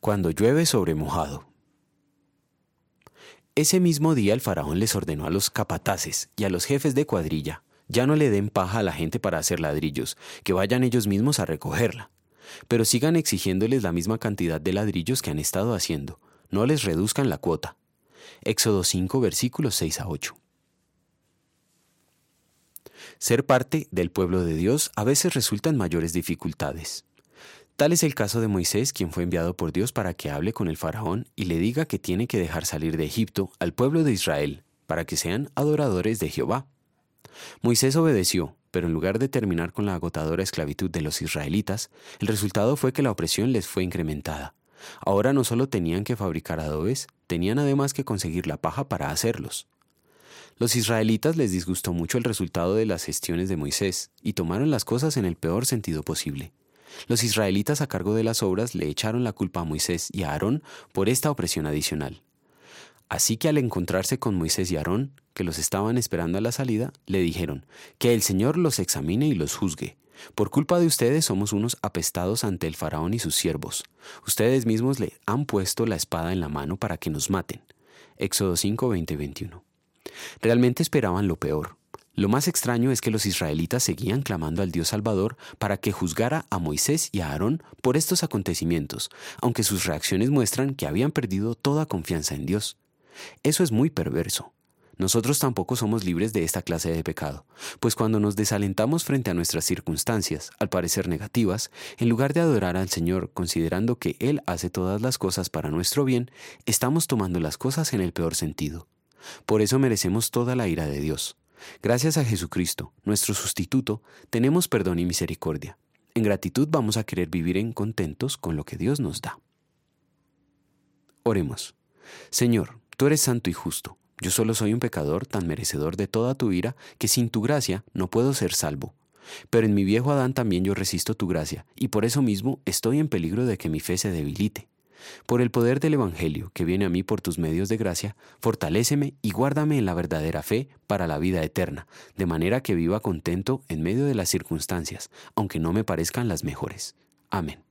Cuando llueve sobre mojado. Ese mismo día el faraón les ordenó a los capataces y a los jefes de cuadrilla, ya no le den paja a la gente para hacer ladrillos, que vayan ellos mismos a recogerla. Pero sigan exigiéndoles la misma cantidad de ladrillos que han estado haciendo, no les reduzcan la cuota. Éxodo 5 versículos 6 a 8. Ser parte del pueblo de Dios a veces resulta en mayores dificultades. Tal es el caso de Moisés, quien fue enviado por Dios para que hable con el faraón y le diga que tiene que dejar salir de Egipto al pueblo de Israel, para que sean adoradores de Jehová. Moisés obedeció, pero en lugar de terminar con la agotadora esclavitud de los israelitas, el resultado fue que la opresión les fue incrementada. Ahora no solo tenían que fabricar adobes, tenían además que conseguir la paja para hacerlos. Los israelitas les disgustó mucho el resultado de las gestiones de Moisés y tomaron las cosas en el peor sentido posible. Los israelitas a cargo de las obras le echaron la culpa a Moisés y a Aarón por esta opresión adicional. Así que al encontrarse con Moisés y Aarón, que los estaban esperando a la salida, le dijeron, que el Señor los examine y los juzgue. Por culpa de ustedes somos unos apestados ante el faraón y sus siervos. Ustedes mismos le han puesto la espada en la mano para que nos maten. Éxodo 5, 20, 21. Realmente esperaban lo peor. Lo más extraño es que los israelitas seguían clamando al Dios Salvador para que juzgara a Moisés y a Aarón por estos acontecimientos, aunque sus reacciones muestran que habían perdido toda confianza en Dios. Eso es muy perverso. Nosotros tampoco somos libres de esta clase de pecado, pues cuando nos desalentamos frente a nuestras circunstancias, al parecer negativas, en lugar de adorar al Señor considerando que Él hace todas las cosas para nuestro bien, estamos tomando las cosas en el peor sentido. Por eso merecemos toda la ira de Dios. Gracias a Jesucristo, nuestro sustituto, tenemos perdón y misericordia. En gratitud vamos a querer vivir en contentos con lo que Dios nos da. Oremos. Señor, tú eres santo y justo. Yo solo soy un pecador tan merecedor de toda tu ira que sin tu gracia no puedo ser salvo. Pero en mi viejo Adán también yo resisto tu gracia, y por eso mismo estoy en peligro de que mi fe se debilite. Por el poder del Evangelio que viene a mí por tus medios de gracia, fortaléceme y guárdame en la verdadera fe para la vida eterna, de manera que viva contento en medio de las circunstancias, aunque no me parezcan las mejores. Amén.